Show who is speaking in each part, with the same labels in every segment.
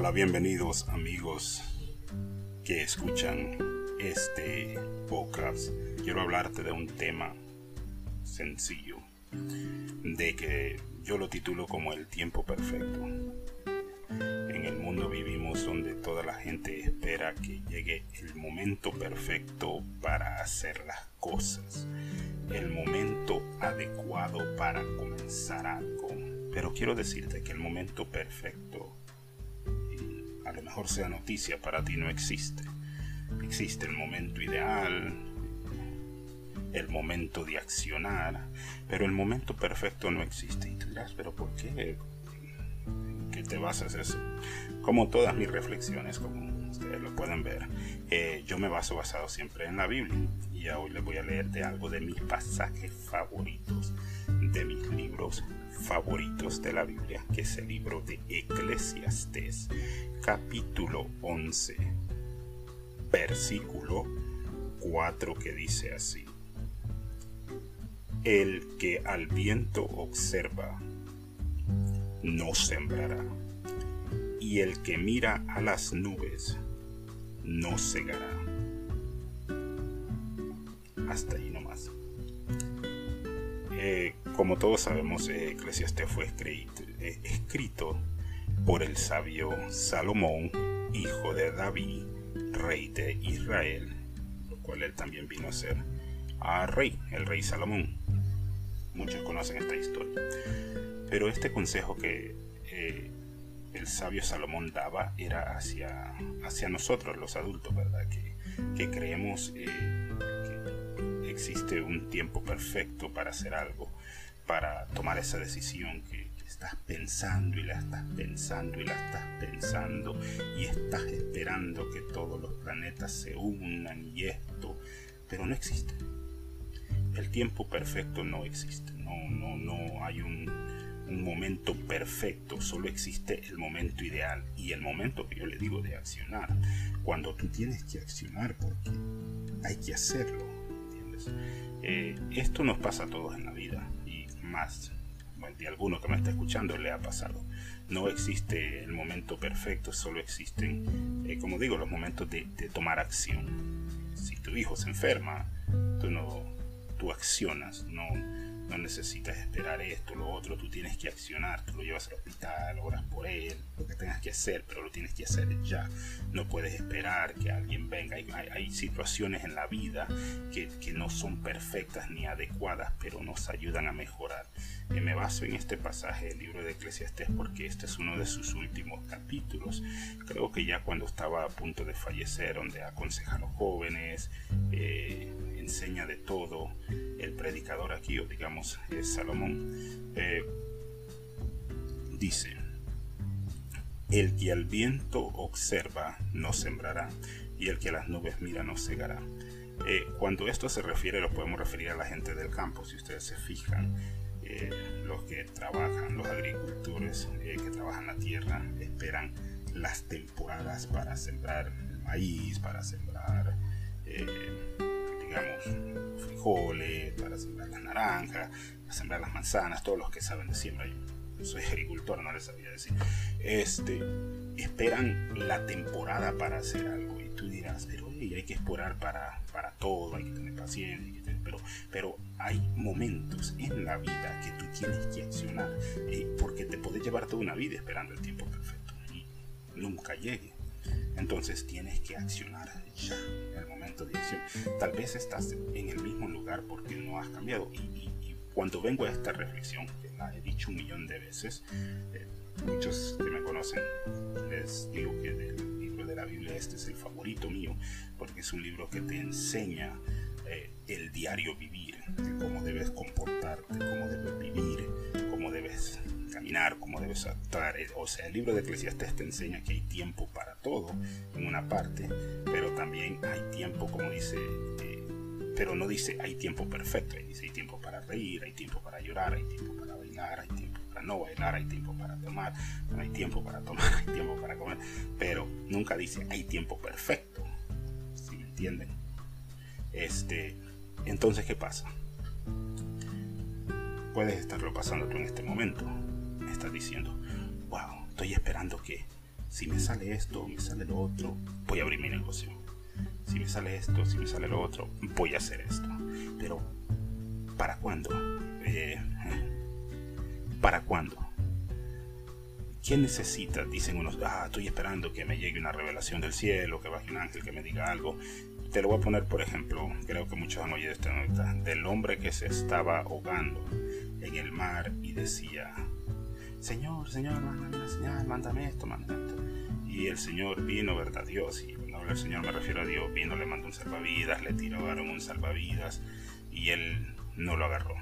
Speaker 1: Hola, bienvenidos amigos que escuchan este podcast. Quiero hablarte de un tema sencillo, de que yo lo titulo como el tiempo perfecto. En el mundo vivimos donde toda la gente espera que llegue el momento perfecto para hacer las cosas, el momento adecuado para comenzar algo. Pero quiero decirte que el momento perfecto a lo mejor sea noticia, para ti no existe. Existe el momento ideal, el momento de accionar, pero el momento perfecto no existe. Y tú dirás, pero ¿por qué? ¿Qué te basas eso? Como todas mis reflexiones, como ustedes lo pueden ver, eh, yo me baso basado siempre en la Biblia. Y hoy les voy a leer de algo de mis pasajes favoritos, de mis libros favoritos de la Biblia, que es el libro de Eclesiastes, capítulo 11, versículo 4, que dice así. El que al viento observa, no sembrará, y el que mira a las nubes, no cegará. Hasta ahí nomás. Eh, como todos sabemos, eh, Eclesiastes fue escrito, eh, escrito por el sabio Salomón, hijo de David, rey de Israel, lo cual él también vino a ser a rey, el rey Salomón. Muchos conocen esta historia. Pero este consejo que eh, el sabio Salomón daba era hacia, nosotros, los adultos, ¿verdad? Que creemos que existe un tiempo perfecto para hacer algo para tomar esa decisión que, estás pensando y la estás pensando y la estás pensando y estás esperando que todos los planetas se unan y esto, pero no existe. El tiempo perfecto no existe, no, no, no hay un, momento perfecto, solo existe el momento ideal y el momento que yo le digo de accionar, cuando tú tienes que accionar porque hay que hacerlo, ¿entiendes? Eh, esto nos pasa a todos en la vida más de alguno que me está escuchando le ha pasado. No existe el momento perfecto, solo existen, eh, como digo, los momentos de, de, tomar acción. Si tu hijo se enferma, tú no, tú accionas, no, no necesitas esperar esto, lo otro, tú tienes que accionar, tú lo llevas al hospital, oras por él, lo que tengas que hacer, pero lo tienes que hacer ya. No puedes esperar que alguien venga. Hay, hay situaciones en la vida que, no son perfectas ni adecuadas, pero nos ayudan a mejorar. Y me baso en este pasaje del libro de Eclesiastes porque este es uno de sus últimos capítulos. Creo que ya cuando estaba a punto de fallecer, donde aconseja a los jóvenes, eh, enseña de todo, el predicador aquí, o digamos es Salomón, eh, dice, el que al viento observa no sembrará, y el que a las nubes mira no cegará. Eh, cuando esto se refiere, lo podemos referir a la gente del campo, si ustedes se fijan. Eh, los que trabajan, los agricultores eh, que trabajan la tierra, esperan las temporadas para sembrar maíz, para sembrar digamos, frijoles, para sembrar las naranjas, para sembrar las manzanas, todos los que saben de siembra. Yo soy agricultor, no les sabía decir. Este, esperan la temporada para hacer algo. Y tú dirás, pero hay que esperar para, para todo, hay que tener paciencia, pero, pero hay momentos en la vida que tú tienes que accionar, eh, porque te llevar toda una vida esperando el tiempo perfecto y nunca llegue. Entonces tienes que accionar ya en el momento de acción. Tal vez estás en el mismo lugar porque no has cambiado. Y, cuando vengo a esta reflexión, que la he dicho un millón de veces, eh, muchos que me conocen les digo que del libro de la Biblia este es el favorito mío, porque es un libro que te enseña eh, el diario vivir, cómo debes comportarte, cómo debes vivir, cómo debes caminar, cómo debes actuar. O sea, el libro de Eclesiastes te enseña que hay tiempo para todo en una parte, pero también hay tiempo, como dice, eh, pero no dice hay tiempo perfecto, dice hay tiempo para reír, hay tiempo para llorar, hay tiempo para bailar, hay tiempo para no bailar, hay tiempo para tomar, hay tiempo para tomar, hay tiempo para comer, pero nunca dice hay tiempo perfecto, si me entienden? Este, entonces, ¿qué pasa? Puedes estarlo pasando tú en este momento, estás diciendo, wow, estoy esperando que, si me sale esto, me sale lo otro, voy a abrir mi negocio. Si me sale esto, si me sale lo otro, voy a hacer esto. Pero, ¿para cuándo? Eh, ¿Para cuándo? ¿Quién necesita? Dicen unos, ah, estoy esperando que me llegue una revelación del cielo, que baje un ángel, que me diga algo. Te lo voy a poner, por ejemplo, creo que muchos han oído esta nota, del hombre que se estaba ahogando en el mar y decía, Señor, Señor, mándame una mándame esto, mándame esto. Y el Señor vino, ¿verdad? Dios, y cuando hablo del Señor me refiero a Dios, vino, le mandó un salvavidas, le tiraron un salvavidas y él no lo agarró.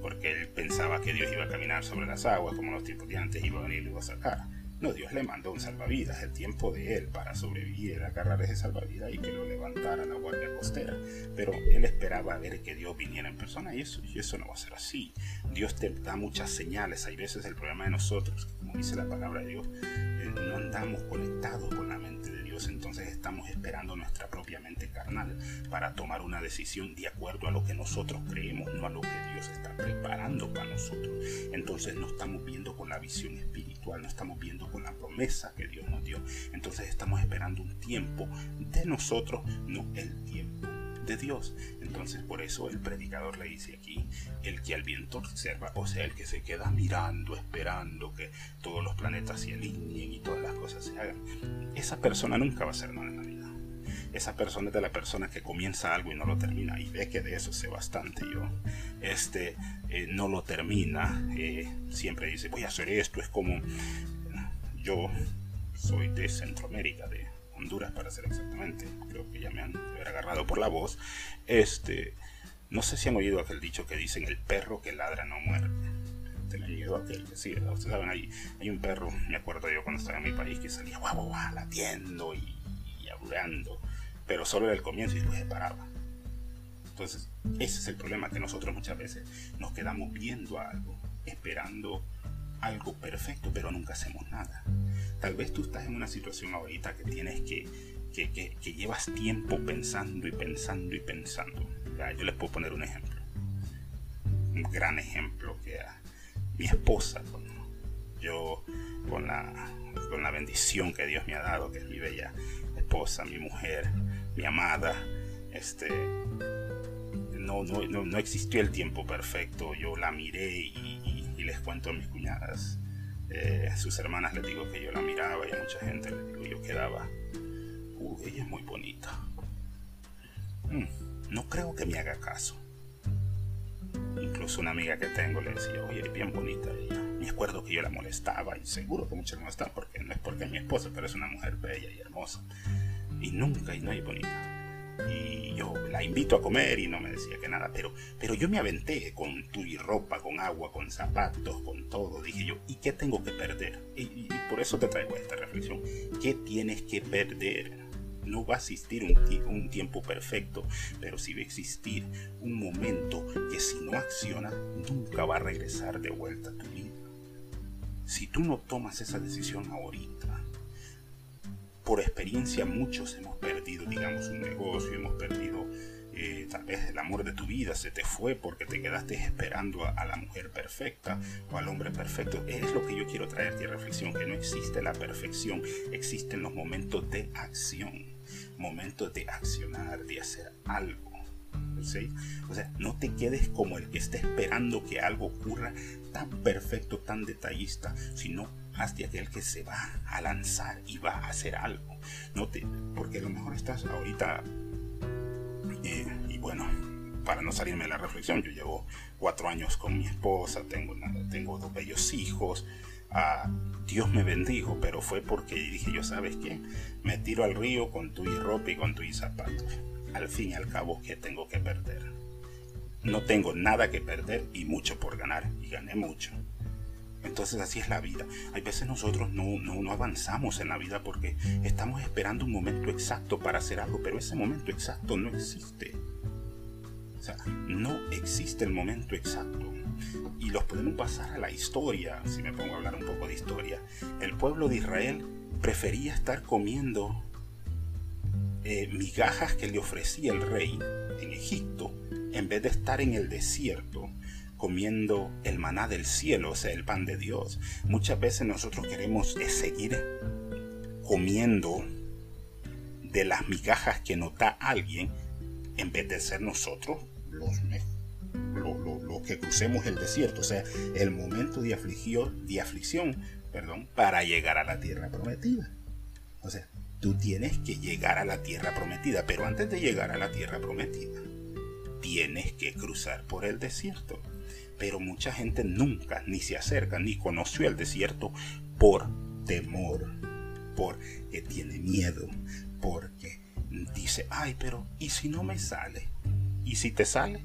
Speaker 1: Porque él pensaba que Dios iba a caminar sobre las aguas, como los tipos de antes iba a venir y lo iba a sacar. No, Dios le mandó un salvavidas, el tiempo de él para sobrevivir era agarrar ese salvavidas y que lo levantara la guardia costera. Pero él esperaba ver que Dios viniera en persona y eso, no va a ser así. Dios te da muchas señales. Hay veces el problema de nosotros, como dice la palabra de Dios, eh, no andamos conectados con la mente entonces estamos esperando nuestra propia mente carnal para tomar una decisión de acuerdo a lo que nosotros creemos, no a lo que Dios está preparando para nosotros. Entonces no estamos viendo con la visión espiritual, no estamos viendo con la promesa que Dios nos dio. Entonces estamos esperando un tiempo de nosotros, no el tiempo de Dios. Entonces por eso el predicador le dice aquí, el que al viento observa, o sea, el que se queda mirando, esperando que todos los planetas se alineen y todas las cosas se hagan, esa persona nunca va a ser nada en la vida. Esa persona es de la persona que comienza algo y no lo termina. Y ve que de eso sé bastante yo. Este eh, no lo termina. Eh, siempre dice, voy a hacer esto. Es como yo soy de Centroamérica, de Honduras para ser exactamente, creo que ya me han agarrado por la voz, este, no sé si han oído aquel dicho que dicen el perro que ladra no muerde. Te me oído aquel que sí, ustedes saben, hay, hay un perro, me acuerdo yo cuando estaba en mi país, que salía guau, guau, guau latiendo y, y pero solo era el comienzo y después se paraba. Entonces, ese es el problema, que nosotros muchas veces nos quedamos viendo algo, esperando algo perfecto, pero nunca hacemos nada. Tal vez tú estás en una situación ahorita que tienes que, que, que, llevas tiempo pensando y pensando y pensando. yo les puedo poner un ejemplo. Un gran ejemplo que mi esposa, yo con la, con la bendición que Dios me ha dado, que es mi bella esposa, mi mujer, mi amada, este, no, no, no, existió el tiempo perfecto. Yo la miré y, les cuento a mis cuñadas, eh, sus hermanas les digo que yo la miraba y a mucha gente les digo yo quedaba, uh, ella es muy bonita. Mm, no creo que me haga caso. Incluso una amiga que tengo le decía, oye, es bien bonita ella. Me acuerdo que yo la molestaba y seguro que muchas no están porque no es porque es mi esposa, pero es una mujer bella y hermosa. Y nunca y no hay bonita y yo la invito a comer y no me decía que nada, pero, pero yo me aventé con tu ropa, con agua, con zapatos, con todo, dije yo, ¿y qué tengo que perder? Y, por eso te traigo esta reflexión, ¿qué tienes que perder? No va a existir un, un tiempo perfecto, pero sí va a existir un momento que si no acciona, nunca va a regresar de vuelta a tu vida. Si tú no tomas esa decisión ahorita, por experiencia muchos hemos perdido, digamos, un negocio, hemos perdido eh, tal vez el amor de tu vida, se te fue porque te quedaste esperando a, la mujer perfecta o al hombre perfecto. Es lo que yo quiero traerte a reflexión, que no existe la perfección, existen los momentos de acción, momentos de accionar, de hacer algo. O sea, no te quedes como el que está esperando que algo ocurra tan perfecto, tan detallista, sino de aquel que se va a lanzar y va a hacer algo. No te, porque a lo mejor estás ahorita, eh, y bueno, para no salirme de la reflexión, yo llevo cuatro años con mi esposa, tengo, tengo dos bellos hijos, ah, Dios me bendijo, pero fue porque dije yo, ¿sabes qué? Me tiro al río con tu ropa y con tu zapatos. Al fin y al cabo, ¿qué tengo que perder? No tengo nada que perder y mucho por ganar, y gané mucho. Entonces así es la vida. Hay veces nosotros no, no, avanzamos en la vida porque estamos esperando un momento exacto para hacer algo, pero ese momento exacto no existe. O sea, no existe el momento exacto. Y los podemos pasar a la historia, si me pongo a hablar un poco de historia. El pueblo de Israel prefería estar comiendo eh, migajas que le ofrecía el rey en Egipto en vez de estar en el desierto comiendo el maná del cielo, o sea, el pan de Dios. Muchas veces nosotros queremos seguir comiendo de las migajas que nos da alguien en vez de ser nosotros los, los, que crucemos el desierto, o sea, el momento de aflicción, de aflicción perdón, para llegar a la tierra prometida. O sea, tú tienes que llegar a la tierra prometida, pero antes de llegar a la tierra prometida, tienes que cruzar por el desierto. Pero mucha gente nunca ni se acerca ni conoció el desierto por temor, porque tiene miedo, porque dice, ay, pero ¿y si no me sale? ¿Y si te sale?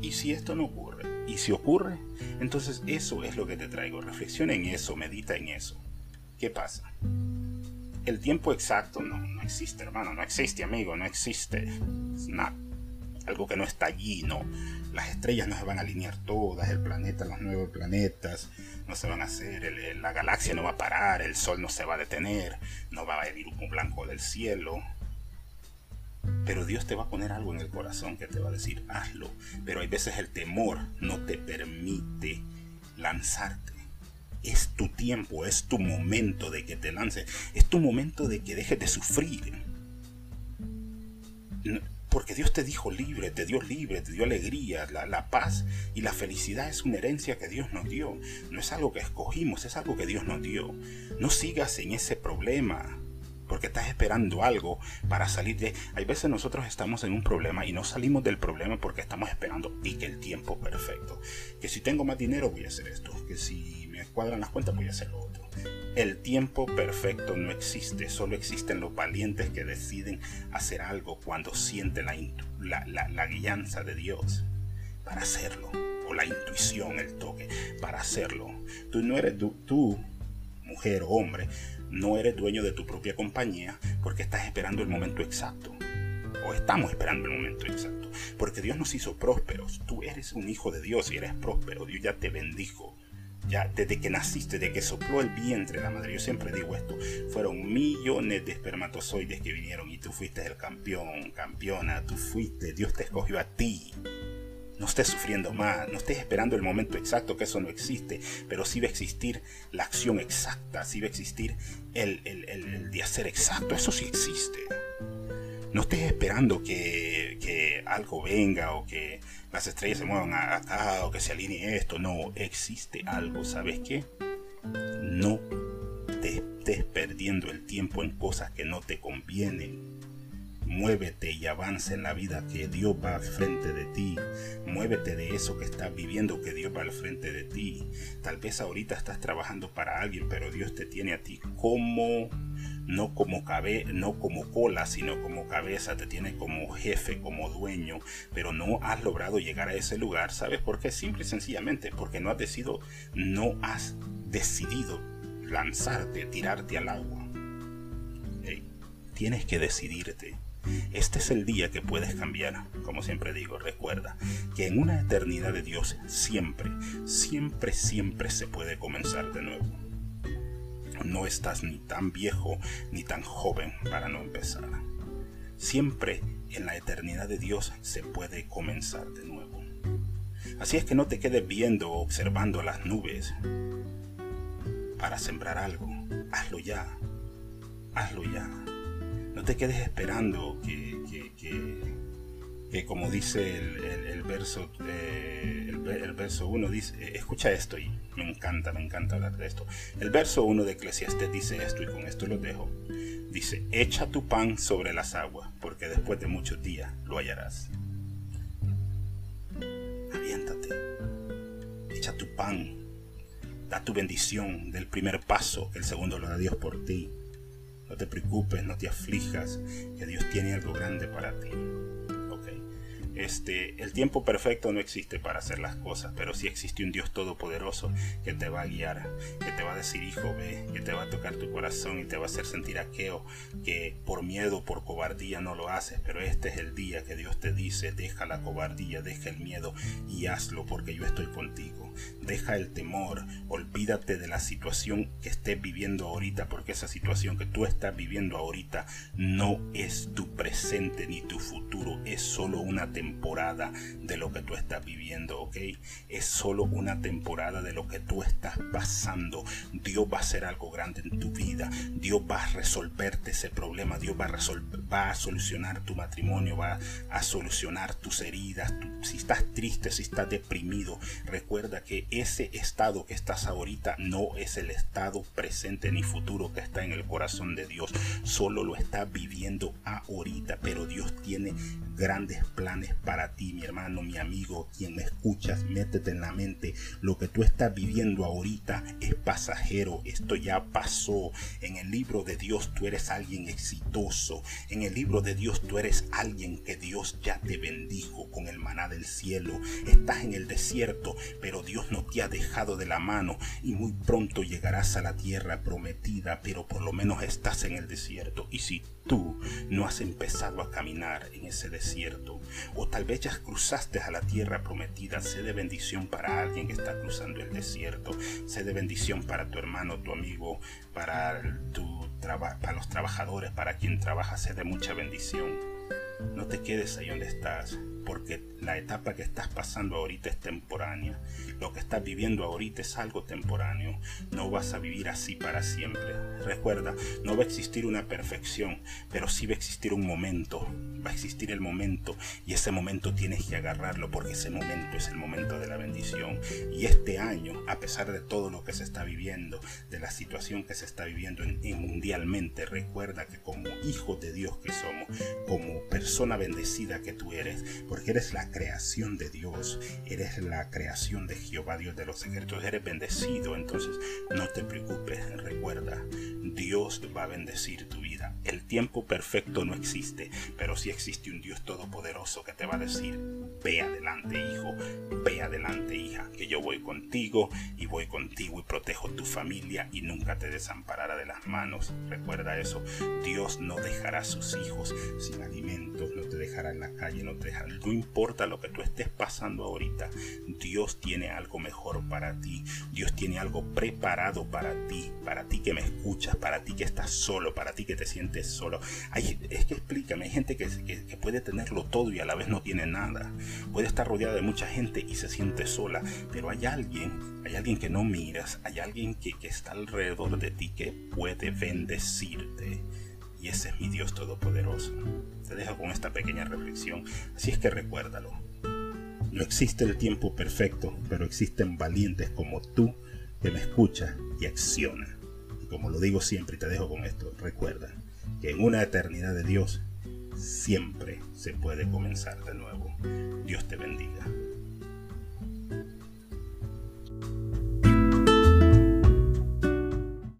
Speaker 1: ¿Y si esto no ocurre? ¿Y si ocurre? Entonces eso es lo que te traigo. Reflexiona en eso, medita en eso. ¿Qué pasa? El tiempo exacto no, no existe, hermano, no existe, amigo, no existe. Es. Algo que no está allí, no. Las estrellas no se van a alinear todas, el planeta, los nuevos planetas no se van a hacer, la galaxia no va a parar, el sol no se va a detener, no va a venir un blanco del cielo, pero Dios te va a poner algo en el corazón que te va a decir, hazlo. Pero hay veces el temor no te permite lanzarte. Es tu tiempo, es tu momento de que te lances, es tu momento de que dejes de sufrir. Porque Dios te dijo libre, te dio libre, te dio alegría, la, la, paz y la felicidad es una herencia que Dios nos dio. No es algo que escogimos, es algo que Dios nos dio. No sigas en ese problema porque estás esperando algo para salir de... Hay veces nosotros estamos en un problema y no salimos del problema porque estamos esperando y que el tiempo perfecto. Que si tengo más dinero voy a hacer esto, que si cuadran las cuentas voy a hacer lo otro. El tiempo perfecto no existe, solo existen los valientes que deciden hacer algo cuando sienten la, la, guianza de Dios para hacerlo, o la intuición, el toque, para hacerlo. Tú no eres tú, tú mujer o hombre, no eres dueño de tu propia compañía porque estás esperando el momento exacto. O estamos esperando el momento exacto. Porque Dios nos hizo prósperos. Tú eres un hijo de Dios y eres próspero. Dios ya te bendijo. Ya desde que naciste, desde que sopló el vientre de la madre. Yo siempre digo esto. Fueron millones de espermatozoides que vinieron y tú fuiste el campeón, campeona. Tú fuiste. Dios te escogió a ti no estés sufriendo más, no estés esperando el momento exacto, que eso no existe, pero sí va a existir la acción exacta, sí va a existir el, el, de hacer exacto, eso sí existe. No estés esperando que, que, algo venga o que las estrellas se muevan acá o que se alinee esto, no, existe algo, ¿sabes qué? No te estés perdiendo el tiempo en cosas que no te convienen Muévete y avanza en la vida que Dios va al frente de ti. Muévete de eso que estás viviendo que Dios va al frente de ti. Tal vez ahorita estás trabajando para alguien, pero Dios te tiene a ti como no como cabe, no como cola, sino como cabeza, te tiene como jefe, como dueño, pero no has logrado llegar a ese lugar, ¿sabes por qué? Simple y sencillamente porque no has decidido, no has decidido lanzarte, tirarte al agua. tienes que decidirte. Este es el día que puedes cambiar. Como siempre digo, recuerda que en una eternidad de Dios siempre, siempre, siempre se puede comenzar de nuevo. No estás ni tan viejo ni tan joven para no empezar. Siempre en la eternidad de Dios se puede comenzar de nuevo. Así es que no te quedes viendo o observando las nubes para sembrar algo. Hazlo ya. Hazlo ya. No te quedes esperando que, que, como dice el, verso eh, el, verso 1 dice, eh, escucha esto y me encanta, me encanta hablar de esto. El verso 1 de Eclesiastes dice esto y con esto lo dejo. Dice, echa tu pan sobre las aguas, porque después de muchos días lo hallarás. Aviéntate, echa tu pan, da tu bendición del primer paso, el segundo lo da Dios por ti. No te preocupes, no te aflijas, que Dios tiene algo grande para ti. Este, el tiempo perfecto no existe para hacer las cosas, pero sí existe un Dios todopoderoso que te va a guiar, que te va a decir, hijo, ve, que te va a tocar tu corazón y te va a hacer sentir aqueo, que por miedo, por cobardía no lo haces, pero este es el día que Dios te dice, deja la cobardía, deja el miedo y hazlo porque yo estoy contigo. Deja el temor, olvídate de la situación que estés viviendo ahorita, porque esa situación que tú estás viviendo ahorita no es tu presente ni tu futuro, es solo una temporada temporada de lo que tú estás viviendo, ¿ok? Es solo una temporada de lo que tú estás pasando. Dios va a hacer algo grande en tu vida. Dios va a resolverte ese problema. Dios va a, resolver, va a solucionar tu matrimonio, va a solucionar tus heridas. si estás triste, si estás deprimido, recuerda que ese estado que estás ahorita no es el estado presente ni futuro que está en el corazón de Dios. Solo lo estás viviendo ahorita, pero Dios tiene grandes planes para ti, mi hermano, mi amigo, quien me escuchas, métete en la mente. Lo que tú estás viviendo ahorita es pasajero, esto ya pasó. En el libro de Dios tú eres alguien exitoso. En el libro de Dios tú eres alguien que Dios ya te bendijo con el maná del cielo. Estás en el desierto, pero Dios no te ha dejado de la mano y muy pronto llegarás a la tierra prometida, pero por lo menos estás en el desierto. Y si tú no has empezado a caminar en ese desierto, o tal vez ya cruzaste a la tierra prometida, sé de bendición para alguien que está cruzando el desierto, sé de bendición para tu hermano, tu amigo, para, para los trabajadores, para quien trabaja, sé de mucha bendición. No te quedes ahí donde estás porque la etapa que estás pasando ahorita es temporánea. Lo que estás viviendo ahorita es algo temporáneo. No vas a vivir así para siempre. Recuerda, no va a existir una perfección, pero sí va a existir un momento. Va a existir el momento y ese momento tienes que agarrarlo porque ese momento es el momento de la bendición. Y este año, a pesar de todo lo que se está viviendo, de la situación que se está viviendo en, mundialmente, recuerda que como hijo de Dios que somos, como persona bendecida que tú eres, porque eres la creación de Dios, eres la creación de Jehová Dios de los ejércitos, eres bendecido, entonces no te preocupes, recuerda, Dios va a bendecir tu vida. El tiempo perfecto no existe, pero sí existe un Dios todopoderoso que te va a decir, ve adelante hijo, ve adelante hija, que yo voy contigo y voy contigo y protejo tu familia y nunca te desamparará de las manos. Recuerda eso, Dios no dejará a sus hijos sin alimentos, no te dejará en la calle, no te dejará no importa lo que tú estés pasando ahorita, Dios tiene algo mejor para ti. Dios tiene algo preparado para ti, para ti que me escuchas, para ti que estás solo, para ti que te sientes solo. Es que explícame, hay gente que, puede tenerlo todo y a la vez no tiene nada. Puede estar rodeada de mucha gente y se siente sola, pero hay alguien, hay alguien que no miras, hay alguien que, que está alrededor de ti que puede bendecirte. Y ese es mi Dios Todopoderoso. Te dejo con esta pequeña reflexión. Así es que recuérdalo. No existe el tiempo perfecto, pero existen valientes como tú que me escucha y acciona. Y como lo digo siempre y te dejo con esto, recuerda que en una eternidad de Dios siempre se puede comenzar de nuevo. Dios te bendiga.